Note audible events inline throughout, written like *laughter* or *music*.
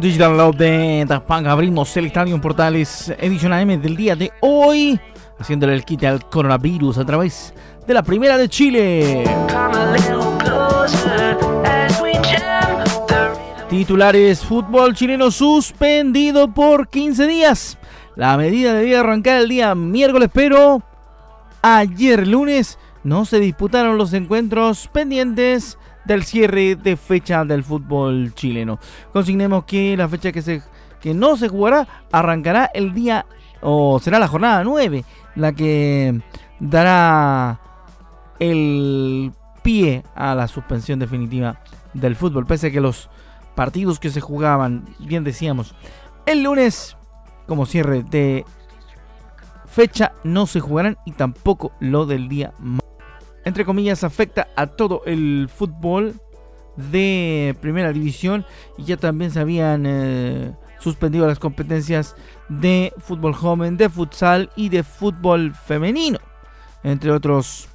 Con Digital Love de Daft abrimos el Estadio en Portales edición AM del día de hoy, haciéndole el quite al coronavirus a través de la Primera de Chile. Titulares, fútbol chileno suspendido por 15 días. La medida debía arrancar el día miércoles, pero ayer lunes no se disputaron los encuentros pendientes del cierre de fecha del fútbol chileno. Consignemos que la fecha que, se, que no se jugará arrancará el día, o será la jornada 9, la que dará el pie a la suspensión definitiva del fútbol. Pese a que los partidos que se jugaban, bien decíamos, el lunes como cierre de fecha no se jugarán y tampoco lo del día entre comillas, afecta a todo el fútbol de primera división y ya también se habían eh, suspendido las competencias de fútbol joven, de futsal y de fútbol femenino, entre otros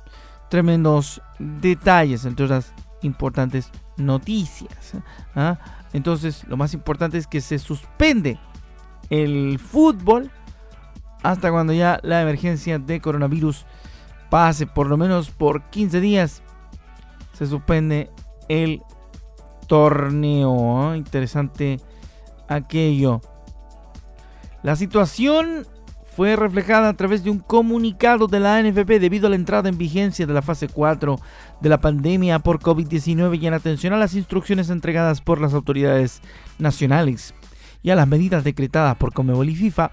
tremendos detalles, entre otras importantes noticias. ¿ah? Entonces, lo más importante es que se suspende el fútbol hasta cuando ya la emergencia de coronavirus pase por lo menos por 15 días, se suspende el torneo. Interesante aquello. La situación fue reflejada a través de un comunicado de la NFP debido a la entrada en vigencia de la fase 4 de la pandemia por COVID-19 y en atención a las instrucciones entregadas por las autoridades nacionales y a las medidas decretadas por Comebol y FIFA.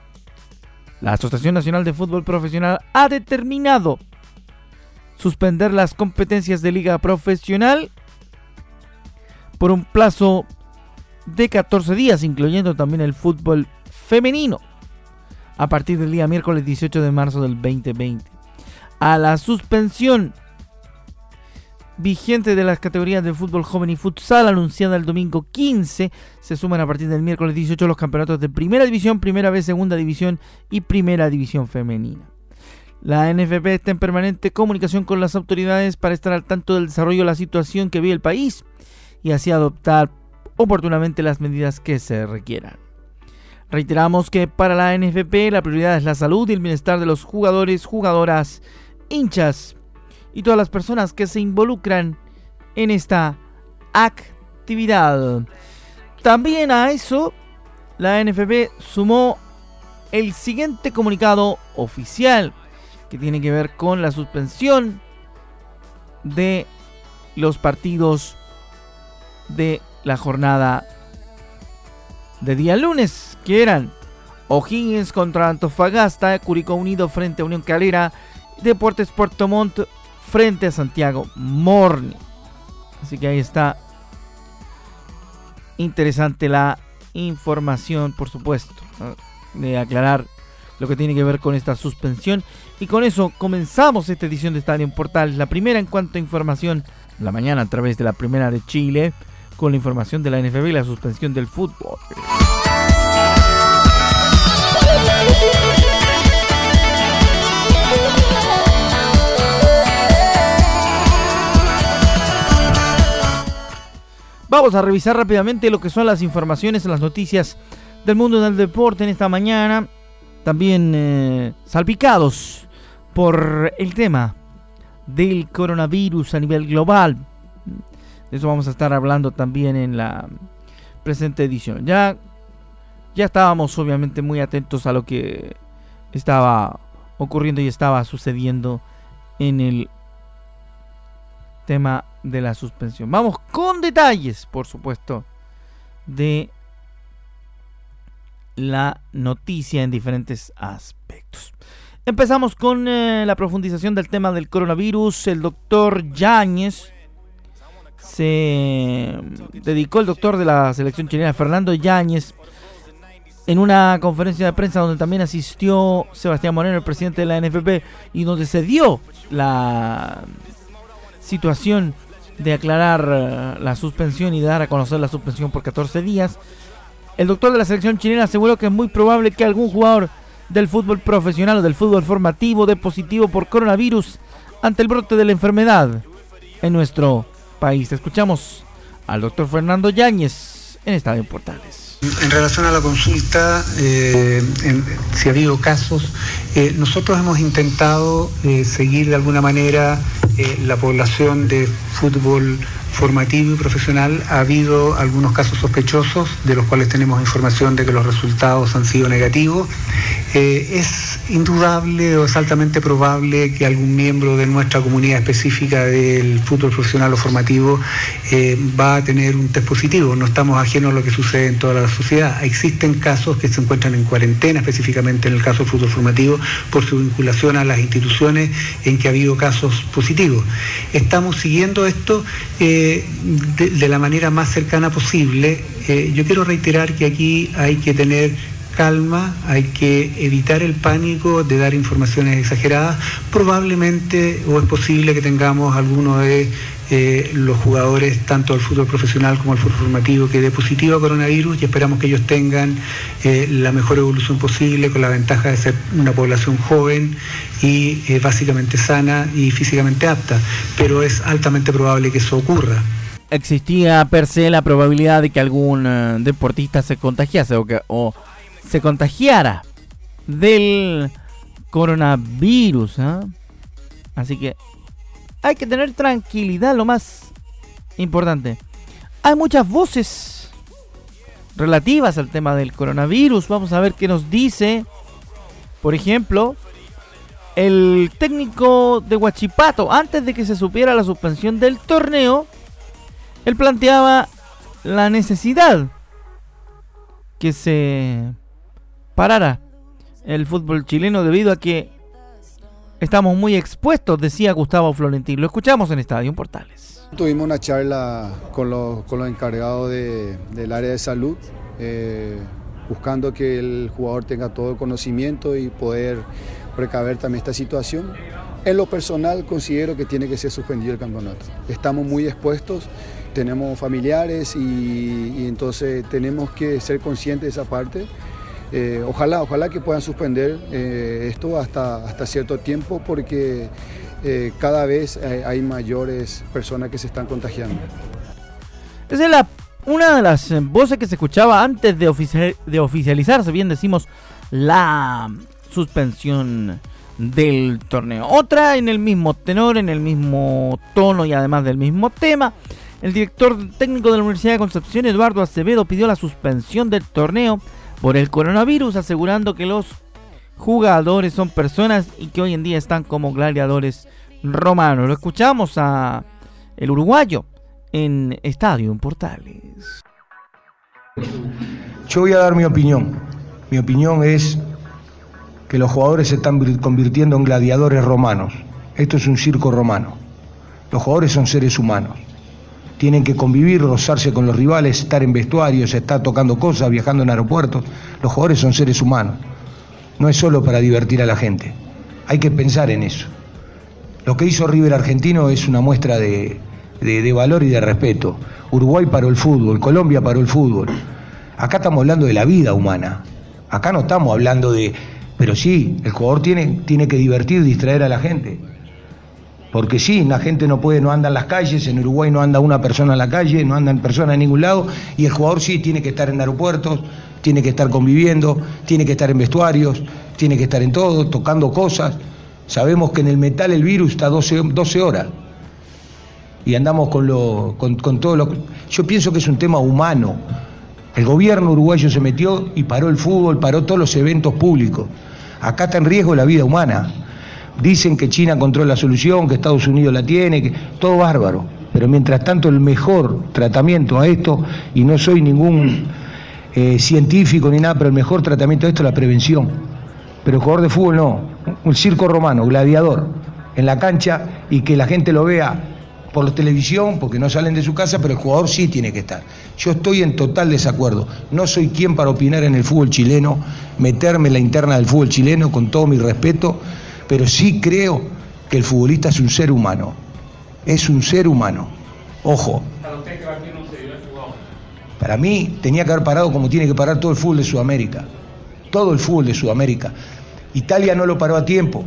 La Asociación Nacional de Fútbol Profesional ha determinado suspender las competencias de liga profesional por un plazo de 14 días, incluyendo también el fútbol femenino, a partir del día miércoles 18 de marzo del 2020. A la suspensión vigente de las categorías de fútbol joven y futsal anunciada el domingo 15, se suman a partir del miércoles 18 los campeonatos de Primera División, Primera B, Segunda División y Primera División Femenina. La NFP está en permanente comunicación con las autoridades para estar al tanto del desarrollo de la situación que vive el país y así adoptar oportunamente las medidas que se requieran. Reiteramos que para la NFP la prioridad es la salud y el bienestar de los jugadores, jugadoras, hinchas y todas las personas que se involucran en esta actividad. También a eso, la NFP sumó el siguiente comunicado oficial que tiene que ver con la suspensión de los partidos de la jornada de día lunes, que eran O'Higgins contra Antofagasta, Curicó Unido frente a Unión Calera, Deportes Puerto Montt frente a Santiago Morning. Así que ahí está interesante la información, por supuesto, de aclarar lo que tiene que ver con esta suspensión. Y con eso comenzamos esta edición de Estadio Portal, la primera en cuanto a información, la mañana a través de la primera de Chile, con la información de la NFB y la suspensión del fútbol. Vamos a revisar rápidamente lo que son las informaciones, las noticias del mundo del deporte en esta mañana también eh, salpicados por el tema del coronavirus a nivel global. De eso vamos a estar hablando también en la presente edición. Ya, ya estábamos obviamente muy atentos a lo que estaba ocurriendo y estaba sucediendo en el tema de la suspensión. Vamos con detalles, por supuesto, de la noticia en diferentes aspectos. Empezamos con eh, la profundización del tema del coronavirus. El doctor Yáñez se dedicó, el doctor de la selección chilena, Fernando Yáñez, en una conferencia de prensa donde también asistió Sebastián Moreno, el presidente de la NFP, y donde se dio la situación de aclarar eh, la suspensión y dar a conocer la suspensión por 14 días. El doctor de la selección chilena aseguró que es muy probable que algún jugador del fútbol profesional o del fútbol formativo dé positivo por coronavirus ante el brote de la enfermedad en nuestro país. Escuchamos al doctor Fernando Yáñez en Estadio Portales. En relación a la consulta, eh, si ha habido casos, eh, nosotros hemos intentado eh, seguir de alguna manera la población de fútbol formativo y profesional ha habido algunos casos sospechosos de los cuales tenemos información de que los resultados han sido negativos. Eh, es indudable o es altamente probable que algún miembro de nuestra comunidad específica del fútbol profesional o formativo eh, va a tener un test positivo. No estamos ajenos a lo que sucede en toda la sociedad. Existen casos que se encuentran en cuarentena, específicamente en el caso del fútbol formativo, por su vinculación a las instituciones en que ha habido casos positivos. Estamos siguiendo esto. Eh, de, la manera más cercana posible. Eh, yo quiero reiterar que aquí hay que tener calma, hay que evitar el pánico de dar informaciones exageradas. Probablemente o es posible que tengamos alguno de eh, los jugadores, tanto del fútbol profesional como el fútbol formativo, que dé positivo a coronavirus y esperamos que ellos tengan eh, la mejor evolución posible con la ventaja de ser una población joven y eh, básicamente sana y físicamente apta. Pero es altamente probable que eso ocurra existía per se la probabilidad de que algún deportista se contagiase o, que, o se contagiara del coronavirus. ¿ah? Así que hay que tener tranquilidad, lo más importante. Hay muchas voces relativas al tema del coronavirus. Vamos a ver qué nos dice. Por ejemplo, el técnico de Huachipato, antes de que se supiera la suspensión del torneo, él planteaba la necesidad que se parara el fútbol chileno debido a que estamos muy expuestos, decía Gustavo Florentín. Lo escuchamos en Estadio Portales. Tuvimos una charla con los, con los encargados del área de salud, eh, buscando que el jugador tenga todo el conocimiento y poder precaver también esta situación. En lo personal considero que tiene que ser suspendido el campeonato. Estamos muy expuestos, tenemos familiares y, y entonces tenemos que ser conscientes de esa parte eh, ojalá, ojalá que puedan suspender eh, esto hasta, hasta cierto tiempo porque eh, cada vez hay, mayores personas que se están contagiando. Esa es la, una de las voces que se escuchaba antes de, de oficializarse, bien decimos, la suspensión del torneo. Otra en el mismo tenor, en el mismo tono y además del mismo tema. El director técnico de la Universidad de Concepción, Eduardo Acevedo, pidió la suspensión del torneo por el coronavirus, asegurando que los jugadores son personas y que hoy en día están como gladiadores romanos. Lo escuchamos a el uruguayo en Estadio Portales. Yo voy a dar mi opinión. Mi opinión es que los jugadores se están convirtiendo en gladiadores romanos. Esto es un circo romano. Los jugadores son seres humanos tienen que convivir, rozarse con los rivales, estar en vestuarios, estar tocando cosas, viajando en aeropuertos. Los jugadores son seres humanos. No es solo para divertir a la gente. Hay que pensar en eso. Lo que hizo River Argentino es una muestra de, de, valor y de respeto. Uruguay paró el fútbol, Colombia paró el fútbol. Acá estamos hablando de la vida humana. Acá no estamos hablando de... Pero sí, el jugador tiene, tiene que divertir, distraer a la gente. Porque sí, la gente no puede, no anda en las calles, en Uruguay no anda una persona en la calle, no andan personas en ningún lado, y el jugador sí tiene que estar en aeropuertos, tiene que estar conviviendo, tiene que estar en vestuarios, tiene que estar en todo, tocando cosas. Sabemos que en el metal el virus está 12, 12 horas. Y andamos con, lo, con, con todo lo... Yo pienso que es un tema humano. El gobierno uruguayo se metió y paró el fútbol, paró todos los eventos públicos. Acá está en riesgo la vida humana. Dicen que China encontró la solución, que Estados Unidos la tiene, que todo bárbaro. Pero mientras tanto el mejor tratamiento a esto, y no soy ningún eh, científico ni nada, pero el mejor tratamiento a esto es la prevención. Pero el jugador de fútbol no, un circo romano, gladiador, en la cancha y que la gente lo vea por la televisión, porque no salen de su casa, pero el jugador sí tiene que estar. Yo estoy en total desacuerdo. No soy quien para opinar en el fútbol chileno, meterme en la interna del fútbol chileno con todo mi respeto, pero sí creo que el futbolista es un ser humano. Es un ser humano. Ojo. Para mí tenía que haber parado como tiene que parar todo el fútbol de Sudamérica. Todo el fútbol de Sudamérica. Italia no lo paró a tiempo.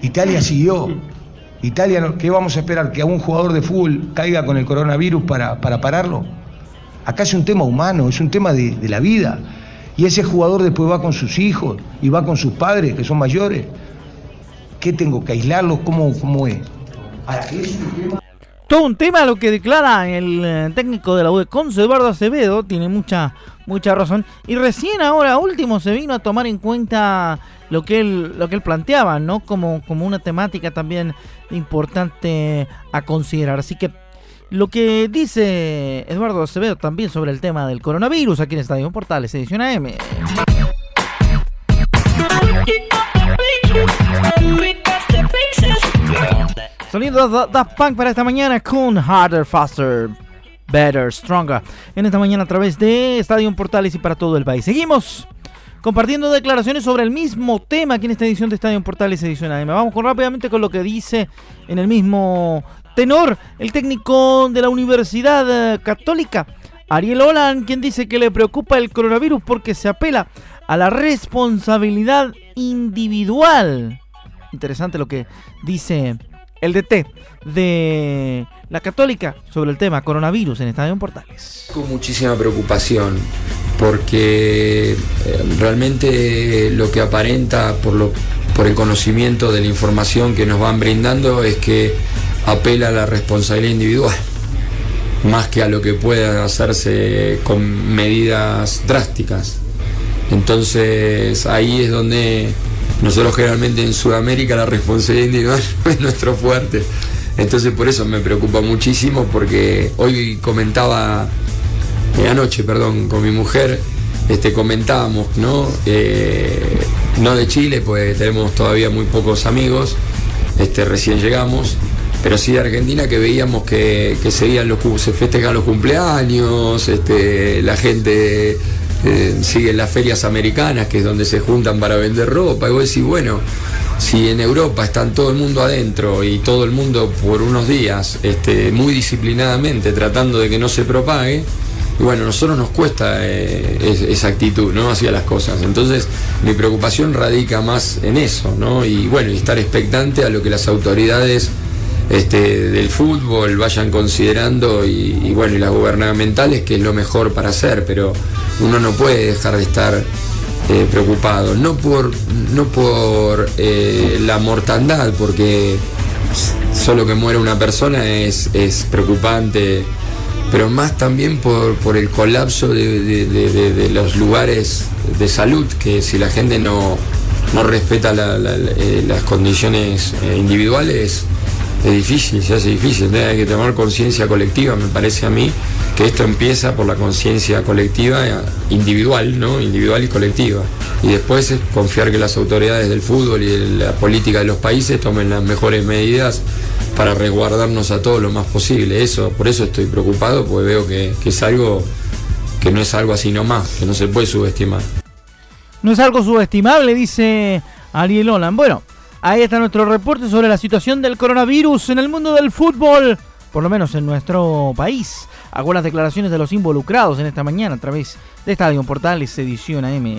Italia siguió. Italia, ¿qué vamos a esperar? ¿Que a un jugador de fútbol caiga con el coronavirus para, para pararlo? Acá es un tema humano, es un tema de, la vida. Y ese jugador después va con sus hijos y va con sus padres, que son mayores. ¿Qué tengo que aislarlos? ¿Cómo, cómo es? Todo un tema lo que declara el eh, técnico de la U Eduardo Acevedo, tiene mucha, mucha razón. Y recién ahora último se vino a tomar en cuenta lo que él, lo que él planteaba, ¿no? Como, como una temática también importante a considerar. Así que lo que dice Eduardo Acevedo también sobre el tema del coronavirus aquí en Estadio Portales, edición AM. *laughs* Sonido Daft Punk para esta mañana con Harder, Faster, Better, Stronger. En esta mañana a través de Estadio Portales y para todo el país. Seguimos compartiendo declaraciones sobre el mismo tema aquí en esta edición de Estadio Portales edición AM. Vamos con, rápidamente con lo que dice en el mismo tenor el técnico de la Universidad Católica, Ariel Olan, quien dice que le preocupa el coronavirus porque se apela a la responsabilidad individual. Interesante lo que dice el DT de la Católica sobre el tema coronavirus en Estadio Portales. Con muchísima preocupación porque eh, realmente lo que aparenta por, lo, por el conocimiento de la información que nos van brindando es que apela a la responsabilidad individual, más que a lo que pueda hacerse con medidas drásticas. Entonces ahí es donde nosotros generalmente en Sudamérica la responsabilidad individual *laughs* es nuestro fuerte. Entonces por eso me preocupa muchísimo porque hoy comentaba eh, anoche, perdón, con mi mujer, este, comentábamos, ¿no? Eh, no de Chile, pues tenemos todavía muy pocos amigos, este, recién llegamos, pero sí de Argentina que veíamos que, seguían los, se festejan los cumpleaños, este, la gente eh, sigue las ferias americanas, que es donde se juntan para vender ropa, y vos decís, bueno, si en Europa están todo el mundo adentro y todo el mundo por unos días este, muy disciplinadamente tratando de que no se propague, y bueno, a nosotros nos cuesta eh, esa actitud, ¿no? Hacia las cosas. Entonces, mi preocupación radica más en eso, ¿no? Y bueno, y estar expectante a lo que las autoridades este, del fútbol vayan considerando y, bueno, y las gubernamentales, que es lo mejor para hacer, pero uno no puede dejar de estar eh, preocupado, no por, no por eh, la mortandad, porque solo que muera una persona es, es preocupante pero más también por, el colapso de, los lugares de salud, que si la gente no, respeta eh, las condiciones individuales, es difícil, se hace difícil. hay que tomar conciencia colectiva, me parece a mí, que esto empieza por la conciencia colectiva individual, ¿no? Individual y colectiva. Y después es confiar que las autoridades del fútbol y la política de los países tomen las mejores medidas para resguardarnos a todos lo más posible. Eso, por eso estoy preocupado, porque veo que, es algo que no es algo así nomás, que no se puede subestimar. No es algo subestimable, dice Ariel Olan. Bueno, ahí está nuestro reporte sobre la situación del coronavirus en el mundo del fútbol, por lo menos en nuestro país. Las declaraciones de los involucrados en esta mañana a través de Estadio Portales Edición AM.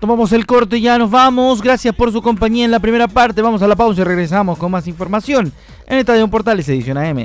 Tomamos el corte y ya nos vamos. Gracias por su compañía en la primera parte. Vamos a la pausa y regresamos con más información en Estadio Portales Edición AM.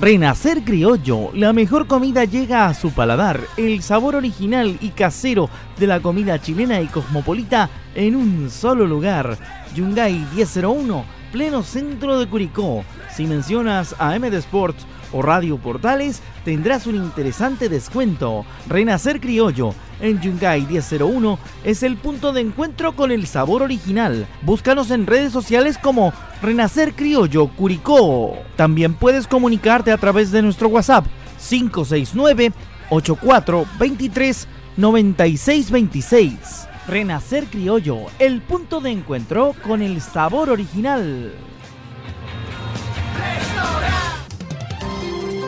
Renacer Criollo, la mejor comida llega a su paladar, el sabor original y casero de la comida chilena y cosmopolita en un solo lugar. Yungay 1001, pleno centro de Curicó. Si mencionas a MD Sports o Radio Portales, tendrás un interesante descuento. Renacer Criollo en Yungay 1001 es el punto de encuentro con el sabor original. Búscanos en redes sociales como Renacer Criollo Curicó. También puedes comunicarte a través de nuestro WhatsApp 569 8423 9626. Renacer Criollo, el punto de encuentro con el sabor original.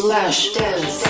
Flash dance.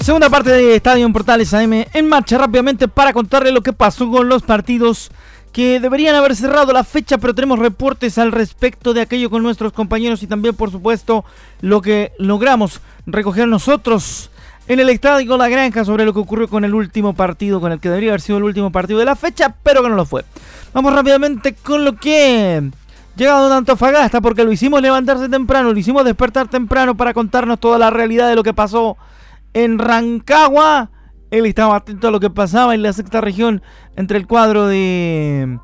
Segunda parte de Estadio Portales AM en marcha rápidamente para contarle lo que pasó con los partidos que deberían haber cerrado la fecha, pero tenemos reportes al respecto de aquello con nuestros compañeros y también, por supuesto, lo que logramos recoger nosotros en el Estadio La Granja sobre lo que ocurrió con el último partido, con el que debería haber sido el último partido de la fecha, pero que no lo fue. Vamos rápidamente con lo que llegado a Antofagasta, porque lo hicimos levantarse temprano, lo hicimos despertar temprano para contarnos toda la realidad de lo que pasó en Rancagua. Él estaba atento a lo que pasaba en la sexta región entre el cuadro de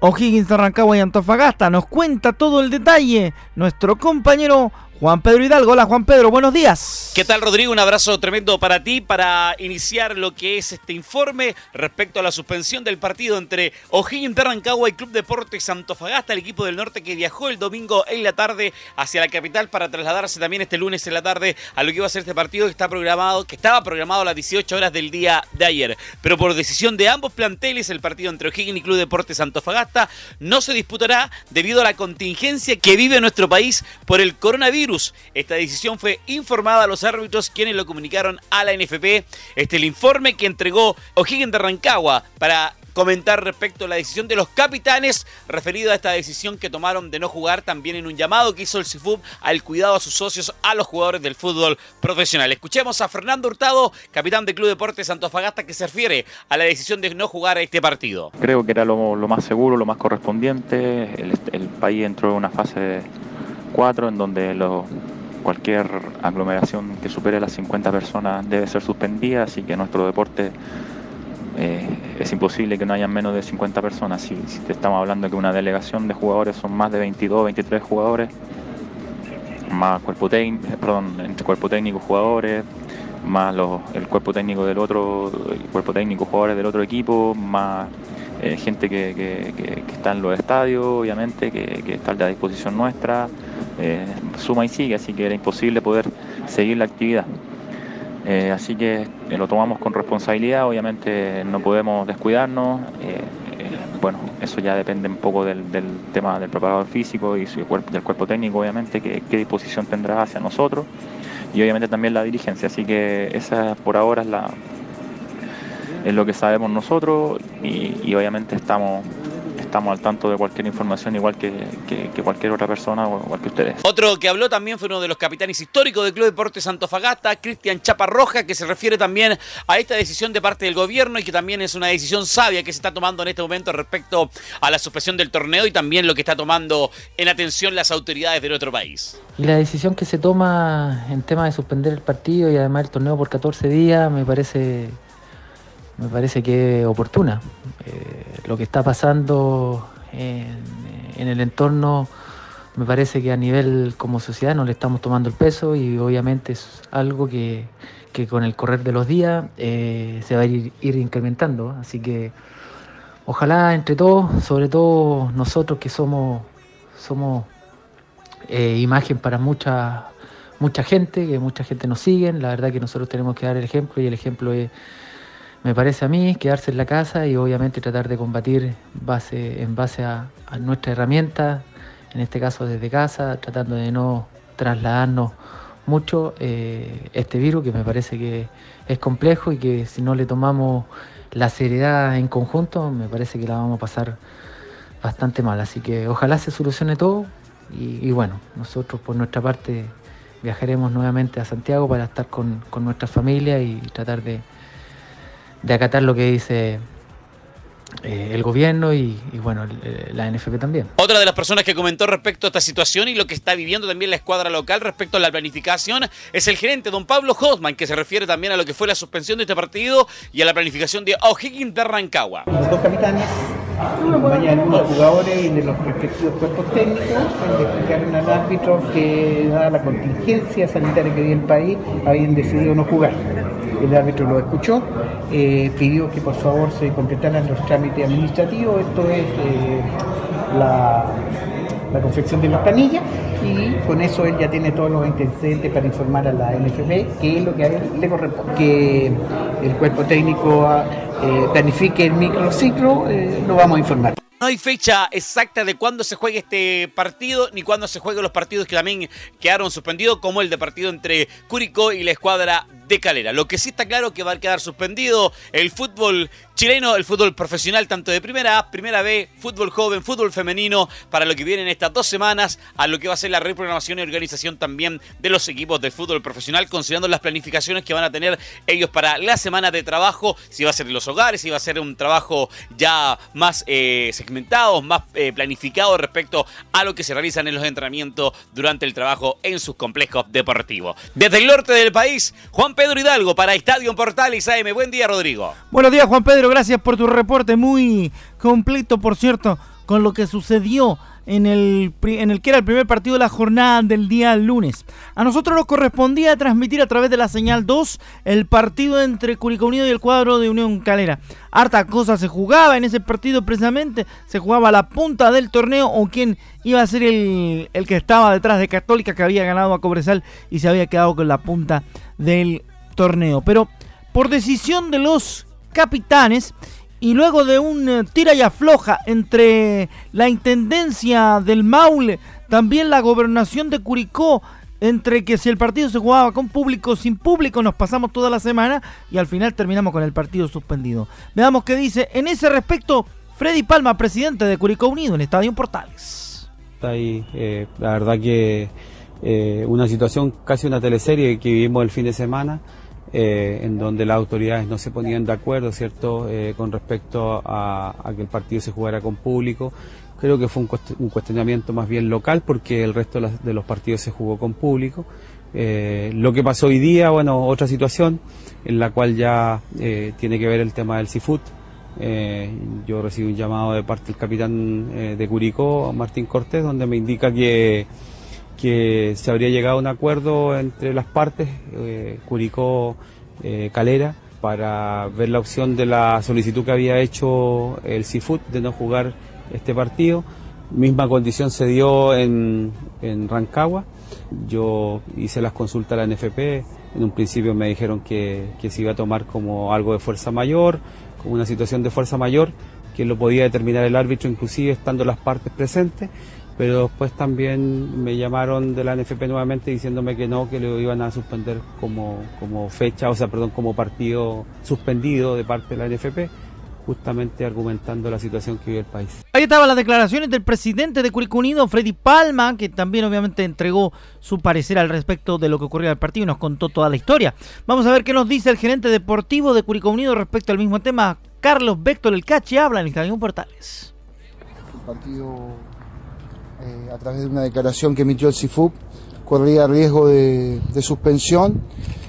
O'Higgins Rancagua y Antofagasta. Nos cuenta todo el detalle nuestro compañero Juan Pedro Hidalgo. Hola Juan Pedro, buenos días. ¿Qué tal Rodrigo? Un abrazo tremendo para ti para iniciar lo que es este informe respecto a la suspensión del partido entre O'Higgins de Rancagua y Club Deportes Antofagasta, el equipo del norte que viajó el domingo en la tarde hacia la capital para trasladarse también este lunes en la tarde a lo que iba a ser este partido que está programado, que estaba programado a las 18 horas del día de ayer. Pero por decisión de ambos planteles, el partido entre O'Higgins y Club Deportes Antofagasta no se disputará debido a la contingencia que vive nuestro país por el coronavirus esta decisión fue informada a los árbitros quienes lo comunicaron a la NFP. Este es el informe que entregó O'Higgins de Rancagua para comentar respecto a la decisión de los capitanes referido a esta decisión que tomaron de no jugar también en un llamado que hizo el CIFUB al cuidado a sus socios, a los jugadores del fútbol profesional. Escuchemos a Fernando Hurtado, capitán del Club Deportes Antofagasta, que se refiere a la decisión de no jugar este partido. Creo que era lo, más seguro, lo más correspondiente. El, el país entró en una fase cuatro, en donde cualquier aglomeración que supere las 50 personas debe ser suspendida, así que nuestro deporte eh, es imposible que no haya menos de 50 personas. Si, te estamos hablando que una delegación de jugadores son más de 22, 23 jugadores, más cuerpo técnico, perdón, entre cuerpo técnico jugadores, más el cuerpo técnico del otro, cuerpo técnico jugadores del otro equipo, más eh, gente que, está en los estadios, obviamente, que, está a disposición nuestra, eh, suma y sigue, así que era imposible poder seguir la actividad. Eh, así que lo tomamos con responsabilidad, obviamente no podemos descuidarnos. bueno, eso ya depende un poco del, tema del preparador físico y del cuerpo técnico, obviamente, que, qué disposición tendrá hacia nosotros y obviamente también la dirigencia. Así que esa por ahora es la, es lo que sabemos nosotros y, obviamente estamos estamos al tanto de cualquier información igual que, cualquier otra persona o igual que ustedes. Otro que habló también fue uno de los capitanes históricos del Club Deportes Santofagasta, Cristian Chaparroja, que se refiere también a esta decisión de parte del gobierno y que también es una decisión sabia que se está tomando en este momento respecto a la suspensión del torneo y también lo que está tomando en atención las autoridades del otro país. Y la decisión que se toma en tema de suspender el partido y además el torneo por 14 días me parece me parece que es oportuna. Eh, lo que está pasando en, el entorno me parece que a nivel como sociedad no le estamos tomando el peso y obviamente es algo que, con el correr de los días eh, se va a ir, incrementando. Así que ojalá entre todos, sobre todo nosotros que somos, somos eh, imagen para mucha, mucha gente, que mucha gente nos sigue, la verdad que nosotros tenemos que dar el ejemplo y el ejemplo es me parece a mí, quedarse en la casa y obviamente tratar de combatir en base a, nuestra herramienta, en este caso desde casa, tratando de no trasladarnos mucho eh, este virus que me parece que es complejo y que si no le tomamos la seriedad en conjunto, me parece que la vamos a pasar bastante mal. Así que ojalá se solucione todo y, bueno, nosotros por nuestra parte viajaremos nuevamente a Santiago para estar con, con nuestra familia y tratar de, de acatar lo que dice eh, el gobierno y, bueno, eh, la NFP también. Otra de las personas que comentó respecto a esta situación y lo que está viviendo también la escuadra local respecto a la planificación es el gerente, don Pablo Hosman, que se refiere también a lo que fue la suspensión de este partido y a la planificación de O'Higgins de Rancagua. Los dos capitanes, acompañados de algunos jugadores y de los respectivos cuerpos técnicos, le explicaron al árbitro que, dada la contingencia sanitaria que vive el país, habían decidido no jugar el árbitro lo escuchó, eh, pidió que por favor se completaran los trámites administrativos, esto es eh, la, confección de las planillas y con eso él ya tiene todos los antecedentes para informar a la NFP que es lo que a él le corresponde. Que el cuerpo técnico eh, planifique el microciclo, lo vamos a informar. No hay fecha exacta de cuándo se juegue este partido, ni cuándo se jueguen los partidos que también quedaron suspendidos, como el de partido entre Curicó y la escuadra de Calera. Lo que sí está claro que va a quedar suspendido el fútbol chileno, el fútbol profesional, tanto de primera A, primera B, fútbol joven, fútbol femenino, para lo que vienen estas dos semanas, a lo que va a ser la reprogramación y organización también de los equipos del fútbol profesional, considerando las planificaciones que van a tener ellos para la semana de trabajo, si va a ser en los hogares, si va a ser un trabajo ya más eh, segmentado, más eh, planificado respecto a lo que se realizan en los entrenamientos durante el trabajo en sus complejos deportivos. Desde el norte del país, Juan Pedro Hidalgo para Estadio Portales AM. Buen día, Rodrigo. Buenos días, Juan Pedro gracias por tu reporte muy completo, por cierto, con lo que sucedió en el, en el que era el primer partido de la jornada del día lunes. A nosotros nos correspondía transmitir a través de la señal 2 el partido entre Curicó Unido y el cuadro de Unión Calera. Harta cosa se jugaba en ese partido precisamente, se jugaba la punta del torneo o quién iba a ser el, el que estaba detrás de Católica que había ganado a Cobresal y se había quedado con la punta del torneo. Pero por decisión de los capitanes y luego de un eh, tira y afloja entre la intendencia del Maule, también la gobernación de Curicó, entre que si el partido se jugaba con público o sin público, nos pasamos toda la semana y al final terminamos con el partido suspendido. Veamos qué dice en ese respecto Freddy Palma, presidente de Curicó Unido en Estadio Portales. Está ahí, eh, la verdad que eh, una situación casi una teleserie que vivimos el fin de semana. Eh, en donde las autoridades no se ponían de acuerdo, ¿cierto?, eh, con respecto a, que el partido se jugara con público. Creo que fue un, cuestionamiento más bien local porque el resto de los partidos se jugó con público. Eh, lo que pasó hoy día, bueno, otra situación en la cual ya tiene que ver el tema del seafood. yo recibí un llamado de parte del capitán de Curicó, Martín Cortés, donde me indica que que se habría llegado a un acuerdo entre las partes, eh, Curicó, eh, Calera, para ver la opción de la solicitud que había hecho el Seafood de no jugar este partido. Misma condición se dio en, en Rancagua. Yo hice las consultas a la NFP. En un principio me dijeron que, que se iba a tomar como algo de fuerza mayor, como una situación de fuerza mayor, que lo podía determinar el árbitro, inclusive estando las partes presentes pero después también me llamaron de la NFP nuevamente diciéndome que no, que lo iban a suspender como, como fecha, o sea, perdón, como partido suspendido de parte de la NFP justamente argumentando la situación que vive el país. Ahí estaban las declaraciones del presidente de Curicó Unido, Freddy Palma, que también obviamente entregó su parecer al respecto de lo que ocurrió en el partido y nos contó toda la historia. Vamos a ver qué nos dice el gerente deportivo de Curicó Unido respecto al mismo tema. Carlos Béctor, el Cachi, habla en Estadio Portales. El partido eh, a través de una declaración que emitió el CIFUP, corría riesgo de, suspensión.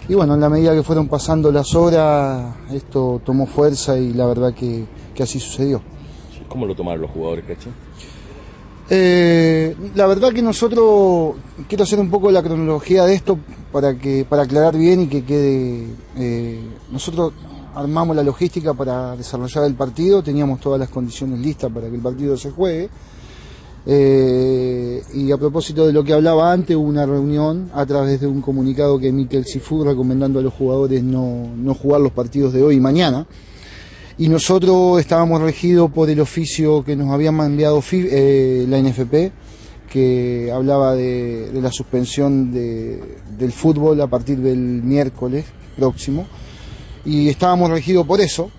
Y bueno, en la medida que fueron pasando las horas, esto tomó fuerza y la verdad que, así sucedió. ¿Cómo lo tomaron los jugadores, Cachi? Eh, la verdad que nosotros, quiero hacer un poco la cronología de esto para, que, para aclarar bien y que quede, eh, nosotros armamos la logística para desarrollar el partido, teníamos todas las condiciones listas para que el partido se juegue. Eh, y a propósito de lo que hablaba antes, hubo una reunión a través de un comunicado que emite el CIFU recomendando a los jugadores no, jugar los partidos de hoy y mañana. Y nosotros estábamos regidos por el oficio que nos había enviado eh, la NFP, que hablaba de, la suspensión del fútbol a partir del miércoles próximo. Y estábamos regidos por eso.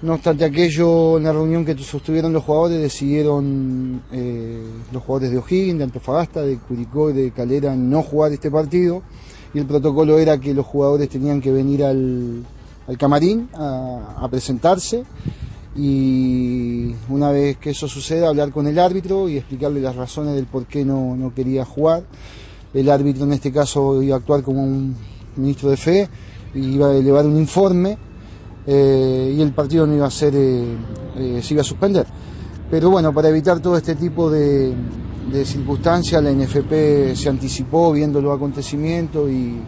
No obstante aquello, en la reunión que sostuvieron los jugadores, decidieron eh, los jugadores de O'Higgins, de Antofagasta, de Curicó y de Calera no jugar este partido. Y el protocolo era que los jugadores tenían que venir al, camarín a, presentarse y una vez que eso suceda hablar con el árbitro y explicarle las razones del por qué no, no quería jugar. El árbitro en este caso iba a actuar como un ministro de fe, iba a elevar un informe eh, y el partido no iba a ser, eh, eh, se iba a suspender. Pero bueno, para evitar todo este tipo de, circunstancias, la NFP se anticipó viendo los acontecimientos y,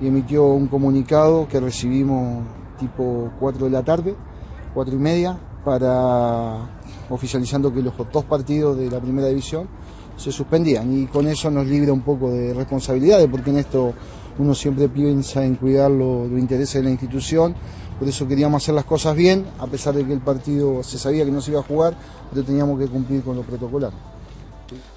emitió un comunicado que recibimos tipo 4 de la tarde, 4 y media, para oficializando que los dos partidos de la primera división se suspendían y con eso nos libra un poco de responsabilidades porque en esto uno siempre piensa en cuidar los intereses de la institución por eso queríamos hacer las cosas bien, a pesar de que el partido se sabía que no se iba a jugar, pero teníamos que cumplir con lo protocolar.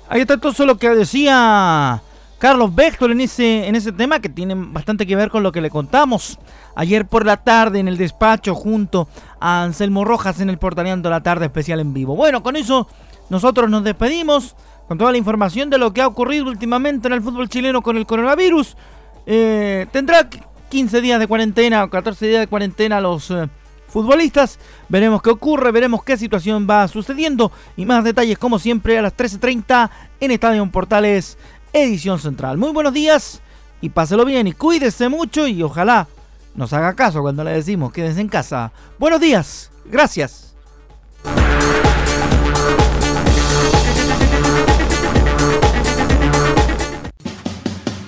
Ahí está todo lo que decía Carlos Béctor en ese, en ese tema que tiene bastante que ver con lo que le contamos ayer por la tarde en el despacho junto a Anselmo Rojas en el Portaleando la Tarde especial en vivo. Bueno, con eso nosotros nos despedimos con toda la información de lo que ha ocurrido últimamente en el fútbol chileno con el coronavirus. Eh, tendrá 15 días de cuarentena o 14 días de cuarentena los eh, futbolistas. Veremos qué ocurre, veremos qué situación va sucediendo y más detalles como siempre a las 13.30 en Estadio Portales, edición central. Muy buenos días y páselo bien y cuídese mucho y ojalá nos haga caso cuando le decimos quédense en casa. Buenos días, gracias.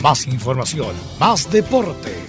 Más información, más deporte.